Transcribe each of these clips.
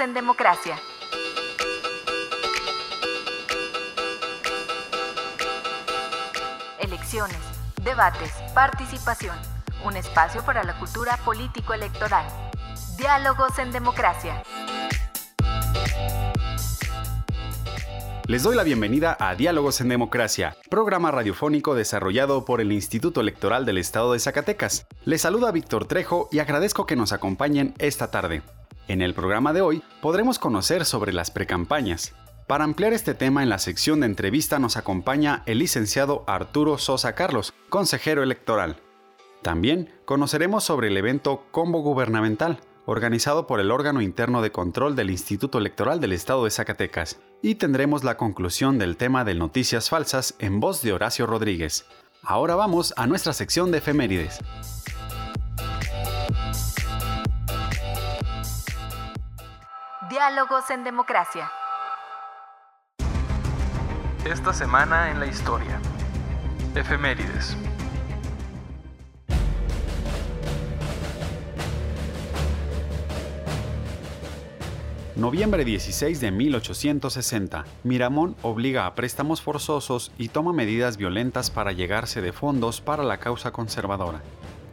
En Democracia. Elecciones, debates, participación. Un espacio para la cultura político-electoral. Diálogos en Democracia. Les doy la bienvenida a Diálogos en Democracia, programa radiofónico desarrollado por el Instituto Electoral del Estado de Zacatecas. Les saluda Víctor Trejo y agradezco que nos acompañen esta tarde. En el programa de hoy podremos conocer sobre las precampañas. Para ampliar este tema en la sección de entrevista nos acompaña el licenciado Arturo Sosa Carlos, consejero electoral. También conoceremos sobre el evento Combo Gubernamental, organizado por el órgano interno de control del Instituto Electoral del Estado de Zacatecas. Y tendremos la conclusión del tema de noticias falsas en voz de Horacio Rodríguez. Ahora vamos a nuestra sección de efemérides. Diálogos en Democracia. Esta semana en la historia. Efemérides. Noviembre 16 de 1860. Miramón obliga a préstamos forzosos y toma medidas violentas para llegarse de fondos para la causa conservadora.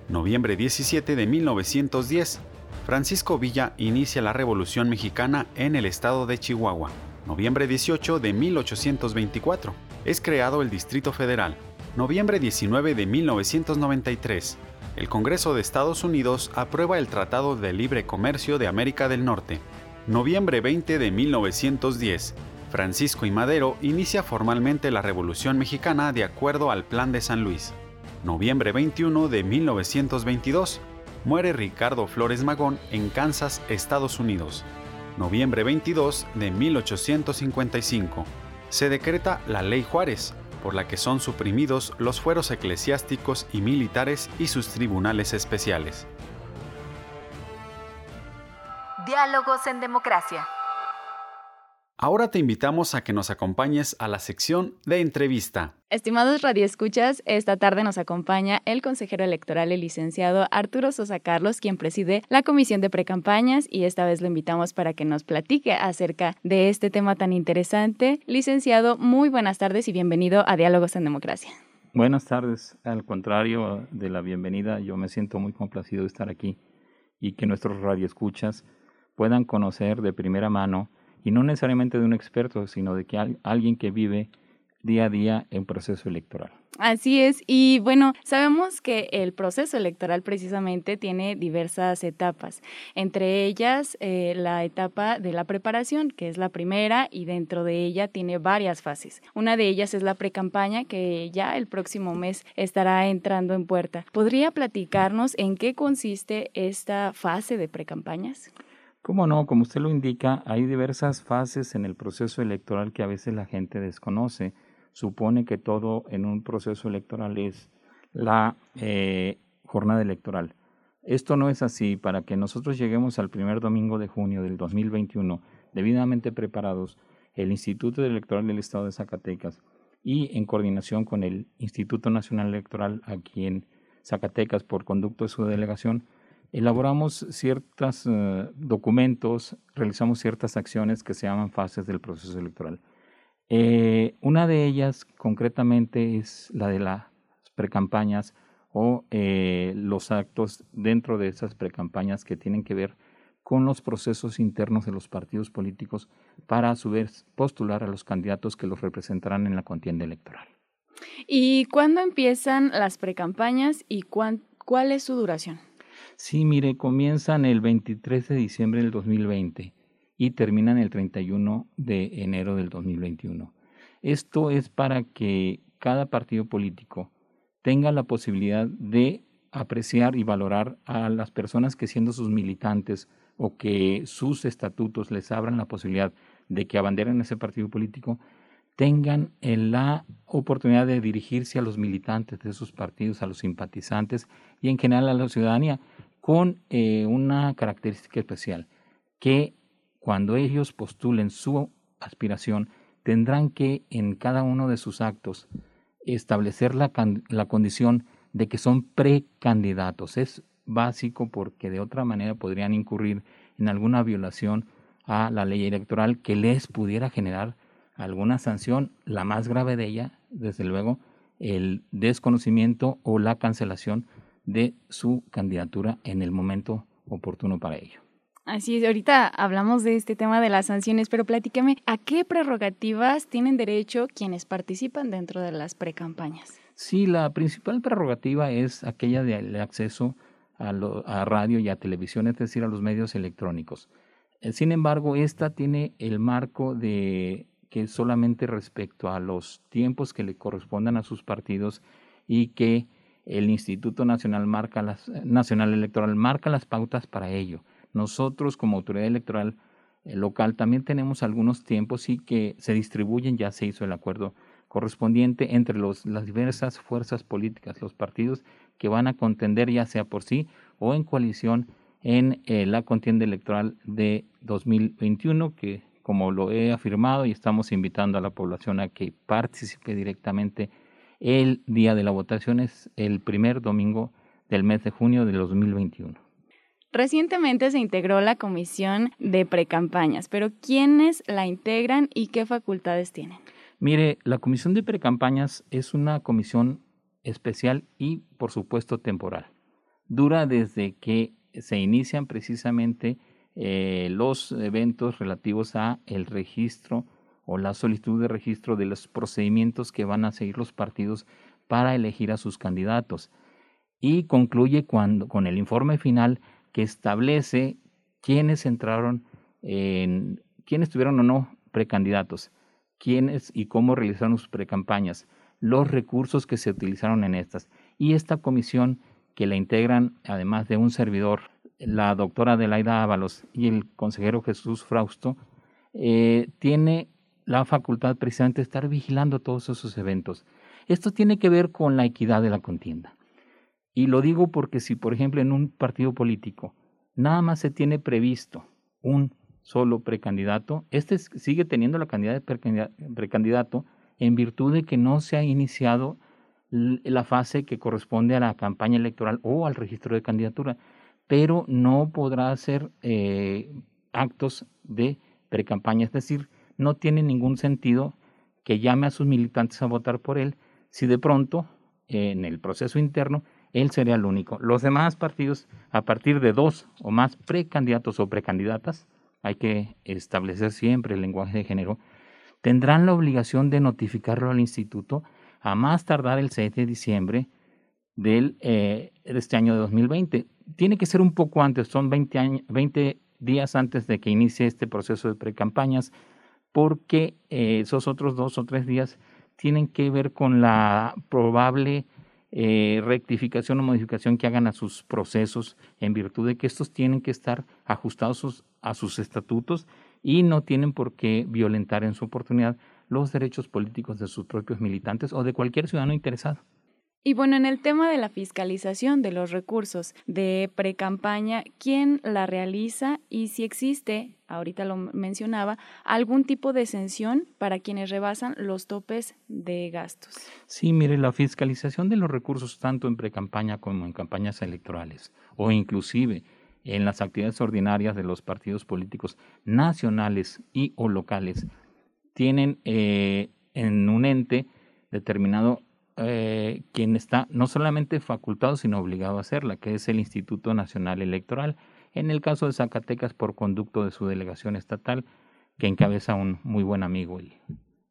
Noviembre 17 de 1910. Francisco Villa inicia la Revolución Mexicana en el estado de Chihuahua. Noviembre 18 de 1824. Es creado el Distrito Federal. Noviembre 19 de 1993. El Congreso de Estados Unidos aprueba el Tratado de Libre Comercio de América del Norte. Noviembre 20 de 1910. Francisco y Madero inicia formalmente la Revolución Mexicana de acuerdo al Plan de San Luis. Noviembre 21 de 1922 muere Ricardo Flores Magón en Kansas, Estados Unidos. Noviembre 22 de 1855. Se decreta la Ley Juárez, por la que son suprimidos los fueros eclesiásticos y militares y sus tribunales especiales. Diálogos en Democracia. Ahora te invitamos a que nos acompañes a la sección de entrevista. Estimados radioescuchas, esta tarde nos acompaña el consejero electoral, el licenciado Arturo Sosa Carlos, quien preside la Comisión de Precampañas y esta vez lo invitamos para que nos platique acerca de este tema tan interesante. Licenciado, muy buenas tardes y bienvenido a Diálogos en Democracia. Buenas tardes, al contrario de la bienvenida, yo me siento muy complacido de estar aquí y que nuestros radioescuchas puedan conocer de primera mano y no necesariamente de un experto, sino de que alguien que vive día a día en proceso electoral. Así es, y bueno, sabemos que el proceso electoral precisamente tiene diversas etapas, entre ellas eh, la etapa de la preparación, que es la primera, y dentro de ella tiene varias fases. Una de ellas es la precampaña, que ya el próximo mes estará entrando en puerta. ¿Podría platicarnos en qué consiste esta fase de precampañas? ¿Cómo no? Como usted lo indica, hay diversas fases en el proceso electoral que a veces la gente desconoce. Supone que todo en un proceso electoral es la eh, jornada electoral. Esto no es así. Para que nosotros lleguemos al primer domingo de junio del 2021 debidamente preparados, el Instituto Electoral del Estado de Zacatecas y en coordinación con el Instituto Nacional Electoral aquí en Zacatecas por conducto de su delegación, elaboramos ciertos eh, documentos, realizamos ciertas acciones que se llaman fases del proceso electoral. Eh, una de ellas concretamente es la de las precampañas o eh, los actos dentro de esas precampañas que tienen que ver con los procesos internos de los partidos políticos para a su vez postular a los candidatos que los representarán en la contienda electoral. ¿Y cuándo empiezan las precampañas y cuál es su duración? Sí, mire, comienzan el 23 de diciembre del 2020 y terminan el 31 de enero del 2021. Esto es para que cada partido político tenga la posibilidad de apreciar y valorar a las personas que siendo sus militantes o que sus estatutos les abran la posibilidad de que abanderen ese partido político, tengan la oportunidad de dirigirse a los militantes de esos partidos, a los simpatizantes y en general a la ciudadanía con eh, una característica especial, que cuando ellos postulen su aspiración, tendrán que en cada uno de sus actos establecer la, la condición de que son precandidatos. Es básico porque de otra manera podrían incurrir en alguna violación a la ley electoral que les pudiera generar alguna sanción, la más grave de ella, desde luego, el desconocimiento o la cancelación de su candidatura en el momento oportuno para ello. Así es, ahorita hablamos de este tema de las sanciones, pero platícame, ¿a qué prerrogativas tienen derecho quienes participan dentro de las precampañas? Sí, la principal prerrogativa es aquella del acceso a, radio y a televisión, es decir, a los medios electrónicos. Eh, sin embargo, esta tiene el marco de que solamente respecto a los tiempos que le correspondan a sus partidos y que el Instituto Nacional, marca las, Nacional Electoral marca las pautas para ello. Nosotros como autoridad electoral eh, local también tenemos algunos tiempos y que se distribuyen, ya se hizo el acuerdo correspondiente entre los, las diversas fuerzas políticas, los partidos que van a contender ya sea por sí o en coalición en eh, la contienda electoral de 2021, que como lo he afirmado y estamos invitando a la población a que participe directamente el día de la votación, es el primer domingo del mes de junio de 2021. Recientemente se integró la comisión de precampañas, pero ¿quiénes la integran y qué facultades tienen? Mire, la comisión de precampañas es una comisión especial y, por supuesto, temporal. Dura desde que se inician precisamente eh, los eventos relativos a el registro o la solicitud de registro de los procedimientos que van a seguir los partidos para elegir a sus candidatos y concluye cuando, con el informe final que establece quiénes entraron en quiénes tuvieron o no precandidatos, quiénes y cómo realizaron sus precampañas, los recursos que se utilizaron en estas. Y esta comisión que la integran, además de un servidor, la doctora Adelaida Ábalos y el consejero Jesús Frausto, eh, tiene la facultad precisamente de estar vigilando todos esos eventos. Esto tiene que ver con la equidad de la contienda. Y lo digo porque si, por ejemplo, en un partido político nada más se tiene previsto un solo precandidato, este sigue teniendo la cantidad de precandidato en virtud de que no se ha iniciado la fase que corresponde a la campaña electoral o al registro de candidatura, pero no podrá hacer eh, actos de precampaña, es decir, no tiene ningún sentido que llame a sus militantes a votar por él si de pronto en el proceso interno él sería el único. Los demás partidos, a partir de dos o más precandidatos o precandidatas, hay que establecer siempre el lenguaje de género, tendrán la obligación de notificarlo al instituto a más tardar el 6 de diciembre del, eh, de este año de 2020. Tiene que ser un poco antes, son 20, 20 días antes de que inicie este proceso de precampañas, porque eh, esos otros dos o tres días tienen que ver con la probable eh, rectificación o modificación que hagan a sus procesos en virtud de que estos tienen que estar ajustados a sus estatutos y no tienen por qué violentar en su oportunidad los derechos políticos de sus propios militantes o de cualquier ciudadano interesado. Y bueno, en el tema de la fiscalización de los recursos de precampaña, ¿quién la realiza y si existe, ahorita lo mencionaba, algún tipo de exención para quienes rebasan los topes de gastos? Sí, mire, la fiscalización de los recursos tanto en precampaña como en campañas electorales o inclusive en las actividades ordinarias de los partidos políticos nacionales y o locales tienen eh, en un ente determinado eh, quien está no solamente facultado, sino obligado a hacerla, que es el Instituto Nacional Electoral. En el caso de Zacatecas, por conducto de su delegación estatal, que encabeza un muy buen amigo, el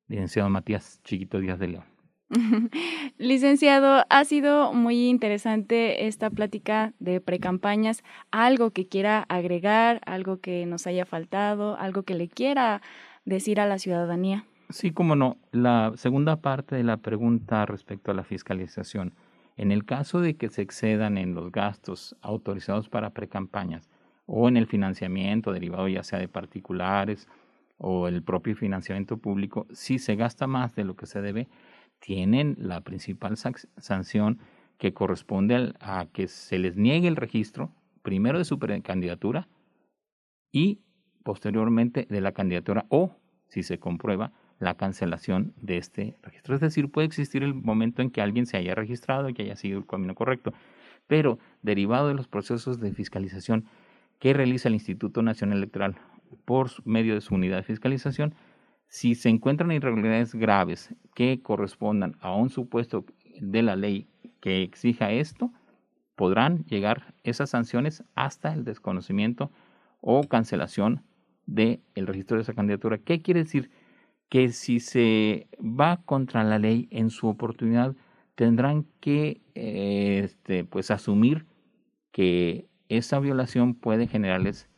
licenciado Matías Chiquito Díaz de León. Licenciado, ha sido muy interesante esta plática de precampañas. ¿Algo que quiera agregar, algo que nos haya faltado, algo que le quiera decir a la ciudadanía. Sí, como no. La segunda parte de la pregunta respecto a la fiscalización. En el caso de que se excedan en los gastos autorizados para precampañas o en el financiamiento derivado ya sea de particulares o el propio financiamiento público, si se gasta más de lo que se debe, tienen la principal sanción que corresponde a que se les niegue el registro, primero de su candidatura y posteriormente de la candidatura o, si se comprueba, la cancelación de este registro. Es decir, puede existir el momento en que alguien se haya registrado y que haya seguido el camino correcto, pero derivado de los procesos de fiscalización que realiza el Instituto Nacional Electoral por medio de su unidad de fiscalización, si se encuentran irregularidades graves que correspondan a un supuesto de la ley que exija esto, podrán llegar esas sanciones hasta el desconocimiento o cancelación del registro de esa candidatura. ¿Qué quiere decir? Que si se va contra la ley en su oportunidad, tendrán que eh, este, pues asumir que esa violación puede generarles,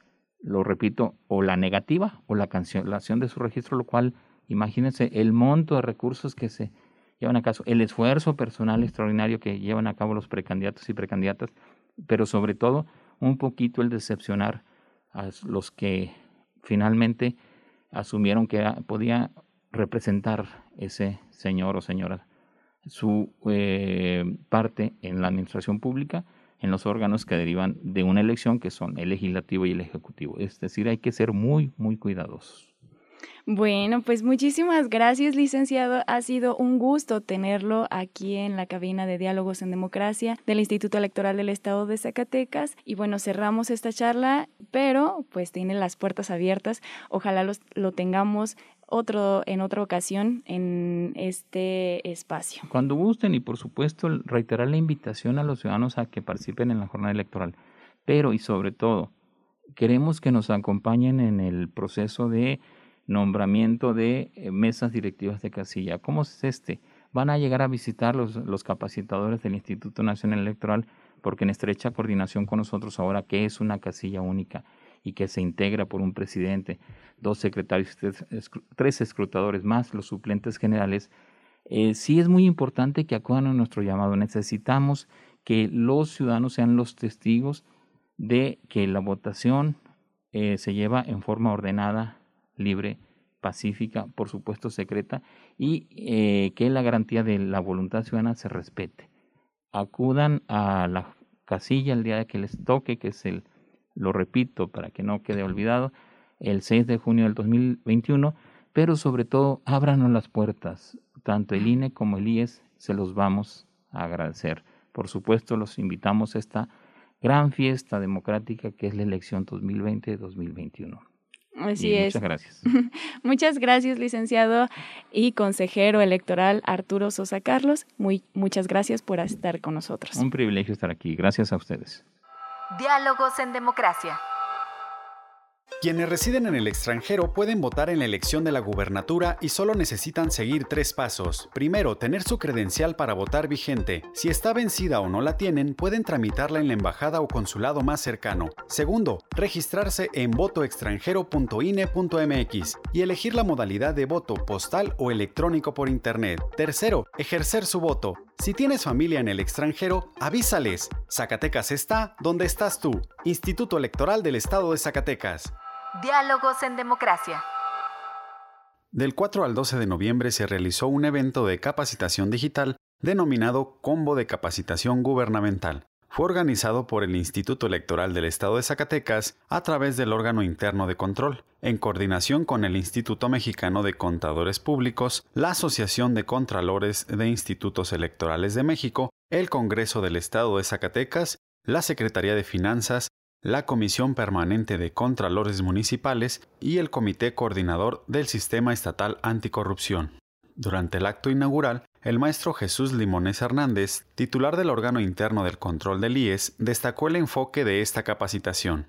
lo repito, o la negativa o la cancelación de su registro, lo cual, imagínense el monto de recursos que se llevan a cabo, el esfuerzo personal extraordinario que llevan a cabo los precandidatos y precandidatas, pero sobre todo un poquito el decepcionar a los que finalmente asumieron que podía representar ese señor o señora su eh, parte en la administración pública en los órganos que derivan de una elección que son el legislativo y el ejecutivo. Es decir, hay que ser muy, muy cuidadosos. Bueno, pues muchísimas gracias, licenciado. Ha sido un gusto tenerlo aquí en la cabina de Diálogos en Democracia del Instituto Electoral del Estado de Zacatecas. Y bueno, cerramos esta charla, pero pues tiene las puertas abiertas. Ojalá los, lo tengamos otro, en otra ocasión en este espacio. Cuando gusten y por supuesto reiterar la invitación a los ciudadanos a que participen en la jornada electoral, pero y sobre todo queremos que nos acompañen en el proceso de nombramiento de eh, mesas directivas de casilla. ¿Cómo es este? Van a llegar a visitar los, los capacitadores del Instituto Nacional Electoral porque en estrecha coordinación con nosotros ahora, que es una casilla única? Y que se integra por un presidente, dos secretarios, tres, escrutadores más, los suplentes generales, eh, sí es muy importante que acudan a nuestro llamado. Necesitamos que los ciudadanos sean los testigos de que la votación eh, se lleva en forma ordenada, libre, pacífica, por supuesto secreta, y eh, que la garantía de la voluntad ciudadana se respete. Acudan a la casilla el día que les toque, que es el lo repito para que no quede olvidado, el 6 de junio del 2021, pero sobre todo ábranos las puertas, tanto el INE como el IES se los vamos a agradecer. Por supuesto, los invitamos a esta gran fiesta democrática que es la elección 2020-2021. Así es. Muchas gracias. muchas gracias, licenciado y consejero electoral Arturo Sosa Carlos. Muy, muchas gracias por estar con nosotros. Un privilegio estar aquí. Gracias a ustedes. Diálogos en Democracia. Quienes residen en el extranjero pueden votar en la elección de la gubernatura y solo necesitan seguir tres pasos. Primero, tener su credencial para votar vigente. Si está vencida o no la tienen, pueden tramitarla en la embajada o consulado más cercano. Segundo, registrarse en votoextranjero.ine.mx y elegir la modalidad de voto postal o electrónico por Internet. Tercero, ejercer su voto. Si tienes familia en el extranjero, avísales. Zacatecas está donde estás tú. Instituto Electoral del Estado de Zacatecas. Diálogos en Democracia. Del 4 al 12 de noviembre se realizó un evento de capacitación digital denominado Combo de Capacitación Gubernamental. Fue organizado por el Instituto Electoral del Estado de Zacatecas a través del órgano interno de control, en coordinación con el Instituto Mexicano de Contadores Públicos, la Asociación de Contralores de Institutos Electorales de México, el Congreso del Estado de Zacatecas, la Secretaría de Finanzas, la Comisión Permanente de Contralores Municipales y el Comité Coordinador del Sistema Estatal Anticorrupción. Durante el acto inaugural, el maestro Jesús Limones Hernández, titular del órgano interno del control del IES, destacó el enfoque de esta capacitación.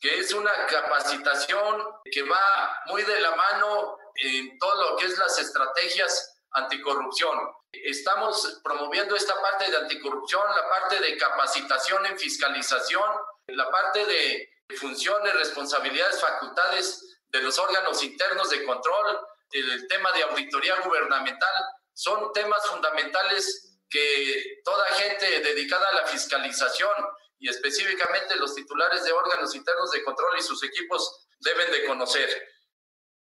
Que es una capacitación que va muy de la mano en todo lo que es las estrategias anticorrupción. Estamos promoviendo esta parte de anticorrupción, la parte de capacitación en fiscalización la parte de funciones, responsabilidades, facultades de los órganos internos de control, el tema de auditoría gubernamental, son temas fundamentales que toda gente dedicada a la fiscalización y específicamente los titulares de órganos internos de control y sus equipos deben de conocer.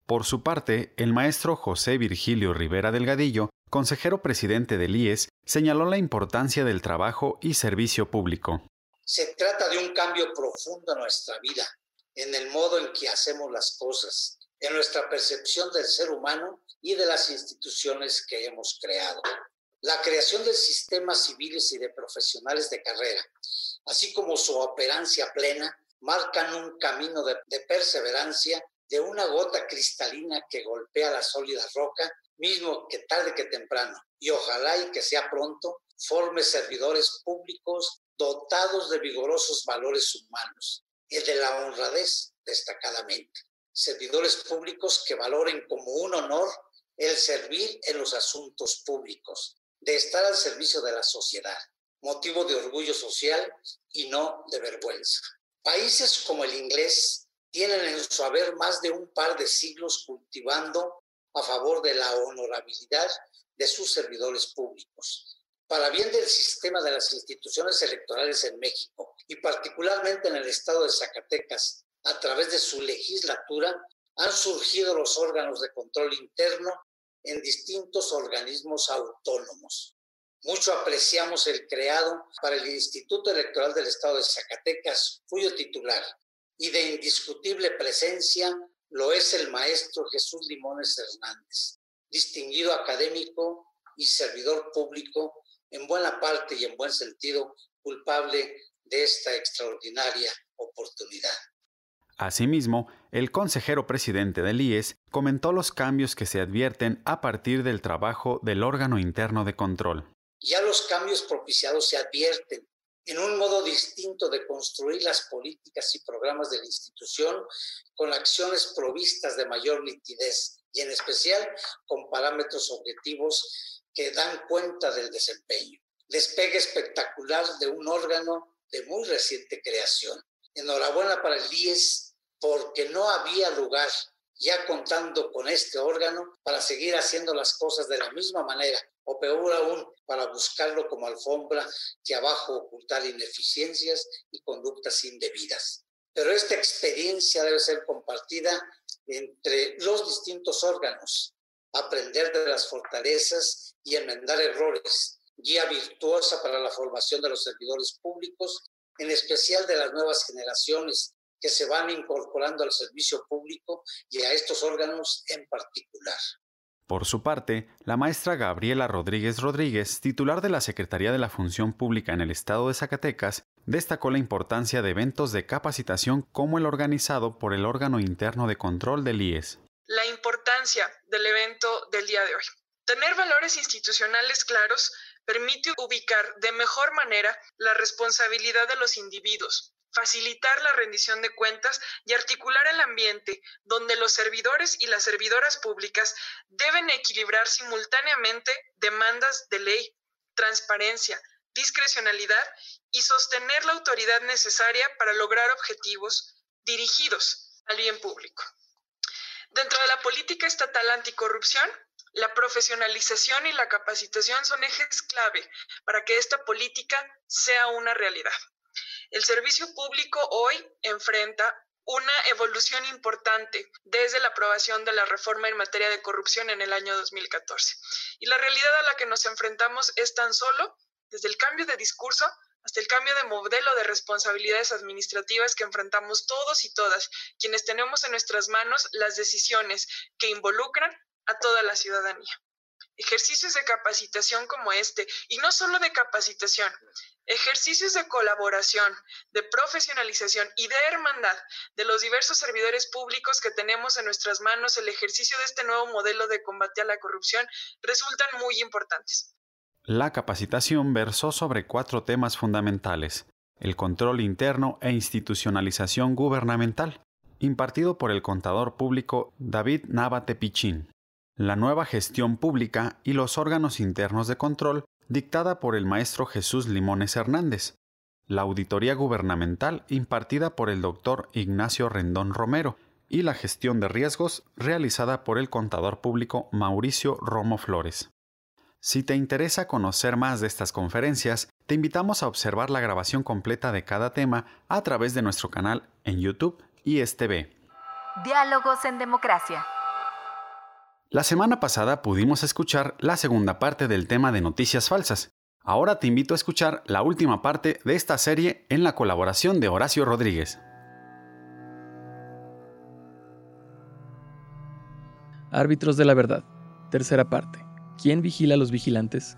Por su parte, el maestro José Virgilio Rivera Delgadillo, consejero presidente del IES, señaló la importancia del trabajo y servicio público. Se trata de un cambio profundo en nuestra vida, en el modo en que hacemos las cosas, en nuestra percepción del ser humano y de las instituciones que hemos creado. La creación de sistemas civiles y de profesionales de carrera, así como su operancia plena, marcan un camino de, perseverancia de una gota cristalina que golpea la sólida roca, mismo que tarde que temprano, y ojalá y que sea pronto, forme servidores públicos dotados de vigorosos valores humanos, y de la honradez destacadamente. Servidores públicos que valoren como un honor el servir en los asuntos públicos, de estar al servicio de la sociedad, motivo de orgullo social y no de vergüenza. Países como el inglés tienen en su haber más de un par de siglos cultivando a favor de la honorabilidad de sus servidores públicos. Para bien del sistema de las instituciones electorales en México y particularmente en el estado de Zacatecas, a través de su legislatura, han surgido los órganos de control interno en distintos organismos autónomos. Mucho apreciamos el creado para el Instituto Electoral del Estado de Zacatecas, cuyo titular y de indiscutible presencia lo es el maestro Jesús Limones Hernández, distinguido académico y servidor público, en buena parte y en buen sentido culpable de esta extraordinaria oportunidad. Asimismo, el consejero presidente del IES comentó los cambios que se advierten a partir del trabajo del órgano interno de control. Ya los cambios propiciados se advierten en un modo distinto de construir las políticas y programas de la institución con acciones provistas de mayor nitidez y en especial con parámetros objetivos que dan cuenta del desempeño. Despegue espectacular de un órgano de muy reciente creación. Enhorabuena para el IES porque no había lugar, ya contando con este órgano, para seguir haciendo las cosas de la misma manera, o peor aún, para buscarlo como alfombra que abajo ocultar ineficiencias y conductas indebidas. Pero esta experiencia debe ser compartida entre los distintos órganos, aprender de las fortalezas y enmendar errores, guía virtuosa para la formación de los servidores públicos, en especial de las nuevas generaciones, que se van incorporando al servicio público y a estos órganos en particular. Por su parte, la maestra Gabriela Rodríguez Rodríguez, titular de la Secretaría de la Función Pública en el Estado de Zacatecas, destacó la importancia de eventos de capacitación como el organizado por el órgano interno de control del IES. La importancia del evento del día de hoy. Tener valores institucionales claros permite ubicar de mejor manera la responsabilidad de los individuos, facilitar la rendición de cuentas y articular el ambiente donde los servidores y las servidoras públicas deben equilibrar simultáneamente demandas de ley, transparencia, discrecionalidad y sostener la autoridad necesaria para lograr objetivos dirigidos al bien público. Dentro de la política estatal anticorrupción, la profesionalización y la capacitación son ejes clave para que esta política sea una realidad. El servicio público hoy enfrenta una evolución importante desde la aprobación de la reforma en materia de corrupción en el año 2014. Y la realidad a la que nos enfrentamos es tan solo desde el cambio de discurso hasta el cambio de modelo de responsabilidades administrativas que enfrentamos todos y todas, quienes tenemos en nuestras manos las decisiones que involucran a toda la ciudadanía. Ejercicios de capacitación como este, y no solo de capacitación, ejercicios de colaboración, de profesionalización y de hermandad de los diversos servidores públicos que tenemos en nuestras manos, el ejercicio de este nuevo modelo de combate a la corrupción resultan muy importantes. La capacitación versó sobre cuatro temas fundamentales, el control interno e institucionalización gubernamental, impartido por el contador público David Navate Pichín, la nueva gestión pública y los órganos internos de control dictada por el maestro Jesús Limones Hernández, la auditoría gubernamental impartida por el doctor Ignacio Rendón Romero y la gestión de riesgos realizada por el contador público Mauricio Romo Flores. Si te interesa conocer más de estas conferencias, te invitamos a observar la grabación completa de cada tema a través de nuestro canal en YouTube y STV. Diálogos en Democracia. La semana pasada pudimos escuchar la segunda parte del tema de noticias falsas. Ahora te invito a escuchar la última parte de esta serie en la colaboración de Horacio Rodríguez. Árbitros de la verdad. Tercera parte. ¿Quién vigila a los vigilantes?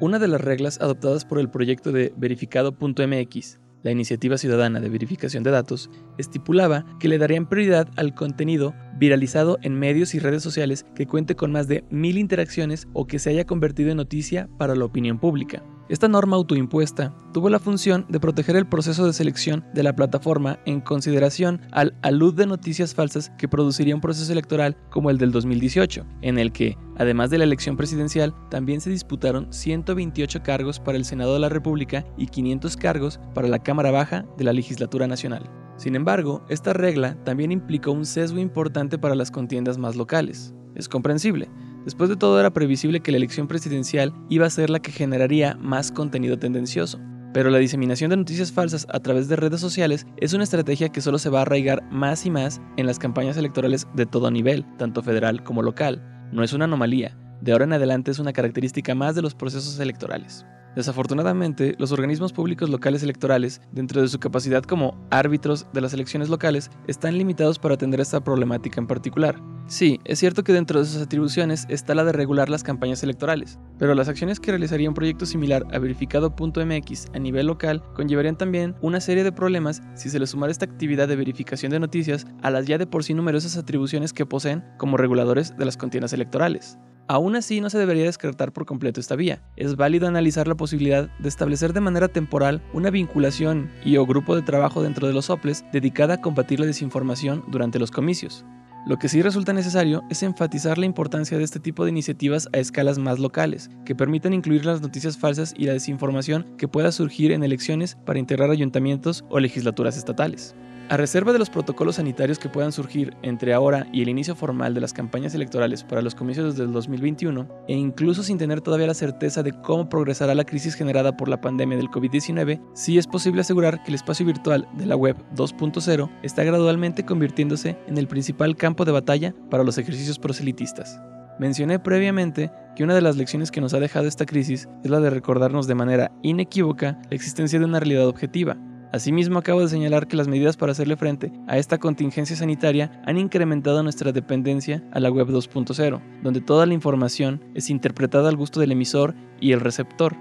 Una de las reglas adoptadas por el proyecto de verificado.mx, la iniciativa ciudadana de verificación de datos, estipulaba que le darían prioridad al contenido viralizado en medios y redes sociales que cuente con más de mil interacciones o que se haya convertido en noticia para la opinión pública. Esta norma autoimpuesta tuvo la función de proteger el proceso de selección de la plataforma en consideración al alud de noticias falsas que produciría un proceso electoral como el del 2018, en el que, además de la elección presidencial, también se disputaron 128 cargos para el Senado de la República y 500 cargos para la Cámara Baja de la Legislatura Nacional. Sin embargo, esta regla también implicó un sesgo importante para las contiendas más locales. Es comprensible, Después de todo era previsible que la elección presidencial iba a ser la que generaría más contenido tendencioso. Pero la diseminación de noticias falsas a través de redes sociales es una estrategia que solo se va a arraigar más y más en las campañas electorales de todo nivel, tanto federal como local. No es una anomalía, de ahora en adelante es una característica más de los procesos electorales. Desafortunadamente, los organismos públicos locales electorales, dentro de su capacidad como árbitros de las elecciones locales, están limitados para atender esta problemática en particular. Sí, es cierto que dentro de sus atribuciones está la de regular las campañas electorales, pero las acciones que realizaría un proyecto similar a verificado.mx a nivel local conllevarían también una serie de problemas si se le sumara esta actividad de verificación de noticias a las ya de por sí numerosas atribuciones que poseen como reguladores de las contiendas electorales. Aún así, no se debería descartar por completo esta vía. Es válido analizar la posibilidad de establecer de manera temporal una vinculación y o grupo de trabajo dentro de los OPLES dedicada a combatir la desinformación durante los comicios. Lo que sí resulta necesario es enfatizar la importancia de este tipo de iniciativas a escalas más locales, que permitan incluir las noticias falsas y la desinformación que pueda surgir en elecciones para integrar ayuntamientos o legislaturas estatales. A reserva de los protocolos sanitarios que puedan surgir entre ahora y el inicio formal de las campañas electorales para los comicios del 2021, e incluso sin tener todavía la certeza de cómo progresará la crisis generada por la pandemia del COVID-19, sí es posible asegurar que el espacio virtual de la web 2.0 está gradualmente convirtiéndose en el principal campo de batalla para los ejercicios proselitistas. Mencioné previamente que una de las lecciones que nos ha dejado esta crisis es la de recordarnos de manera inequívoca la existencia de una realidad objetiva, Asimismo, acabo de señalar que las medidas para hacerle frente a esta contingencia sanitaria han incrementado nuestra dependencia a la web 2.0, donde toda la información es interpretada al gusto del emisor y el receptor.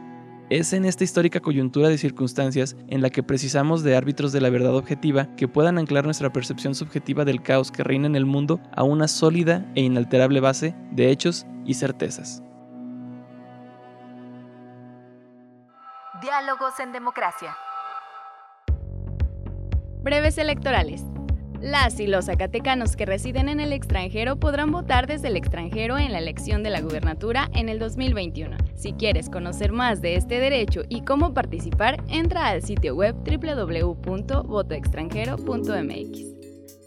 Es en esta histórica coyuntura de circunstancias en la que precisamos de árbitros de la verdad objetiva que puedan anclar nuestra percepción subjetiva del caos que reina en el mundo a una sólida e inalterable base de hechos y certezas. Diálogos en democracia. Breves electorales. Las y los zacatecanos que residen en el extranjero podrán votar desde el extranjero en la elección de la gubernatura en el 2021. Si quieres conocer más de este derecho y cómo participar, entra al sitio web www.votoextranjero.mx.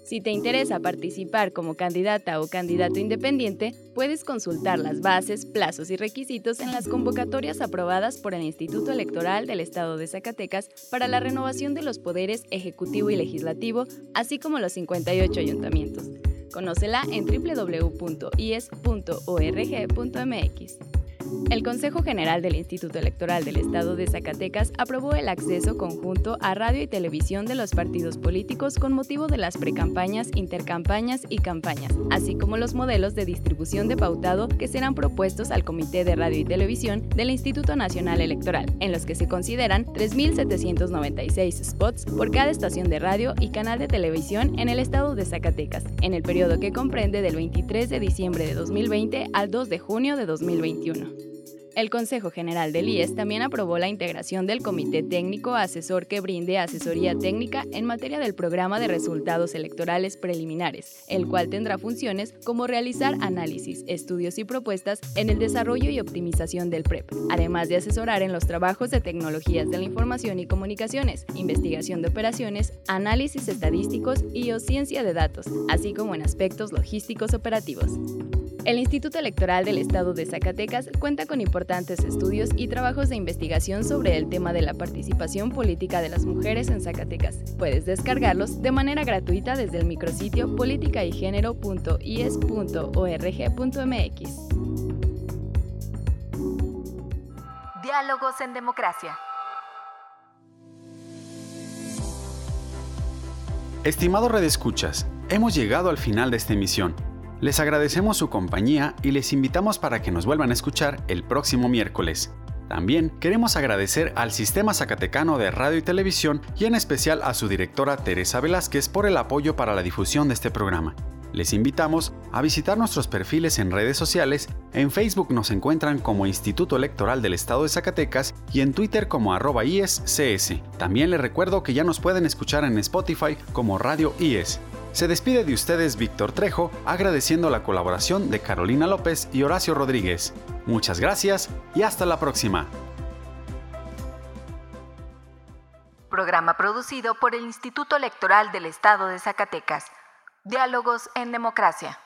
Si te interesa participar como candidata o candidato independiente, puedes consultar las bases, plazos y requisitos en las convocatorias aprobadas por el Instituto Electoral del Estado de Zacatecas para la renovación de los poderes ejecutivo y legislativo, así como los 58 ayuntamientos. Conócela en www.ies.org.mx. El Consejo General del Instituto Electoral del Estado de Zacatecas aprobó el acceso conjunto a radio y televisión de los partidos políticos con motivo de las precampañas, intercampañas y campañas, así como los modelos de distribución de pautado que serán propuestos al Comité de Radio y Televisión del Instituto Nacional Electoral, en los que se consideran 3.796 spots por cada estación de radio y canal de televisión en el estado de Zacatecas, en el periodo que comprende del 23 de diciembre de 2020 al 2 de junio de 2021. El Consejo General del IES también aprobó la integración del Comité Técnico Asesor que brinde asesoría técnica en materia del programa de resultados electorales preliminares, el cual tendrá funciones como realizar análisis, estudios y propuestas en el desarrollo y optimización del PREP, además de asesorar en los trabajos de tecnologías de la información y comunicaciones, investigación de operaciones, análisis estadísticos y o ciencia de datos, así como en aspectos logísticos operativos. El Instituto Electoral del Estado de Zacatecas cuenta con importantes estudios y trabajos de investigación sobre el tema de la participación política de las mujeres en Zacatecas. Puedes descargarlos de manera gratuita desde el micrositio politicaygenero.ies.org.mx. Diálogos en democracia. Estimado redescuchas, hemos llegado al final de esta emisión. Les agradecemos su compañía y les invitamos para que nos vuelvan a escuchar el próximo miércoles. También queremos agradecer al Sistema Zacatecano de Radio y Televisión y en especial a su directora Teresa Velázquez por el apoyo para la difusión de este programa. Les invitamos a visitar nuestros perfiles en redes sociales. En Facebook nos encuentran como Instituto Electoral del Estado de Zacatecas y en Twitter como arroba IESCS. También les recuerdo que ya nos pueden escuchar en Spotify como Radio IES. Se despide de ustedes Víctor Trejo, agradeciendo la colaboración de Carolina López y Horacio Rodríguez. Muchas gracias y hasta la próxima. Programa producido por el Instituto Electoral del Estado de Zacatecas. Diálogos en Democracia.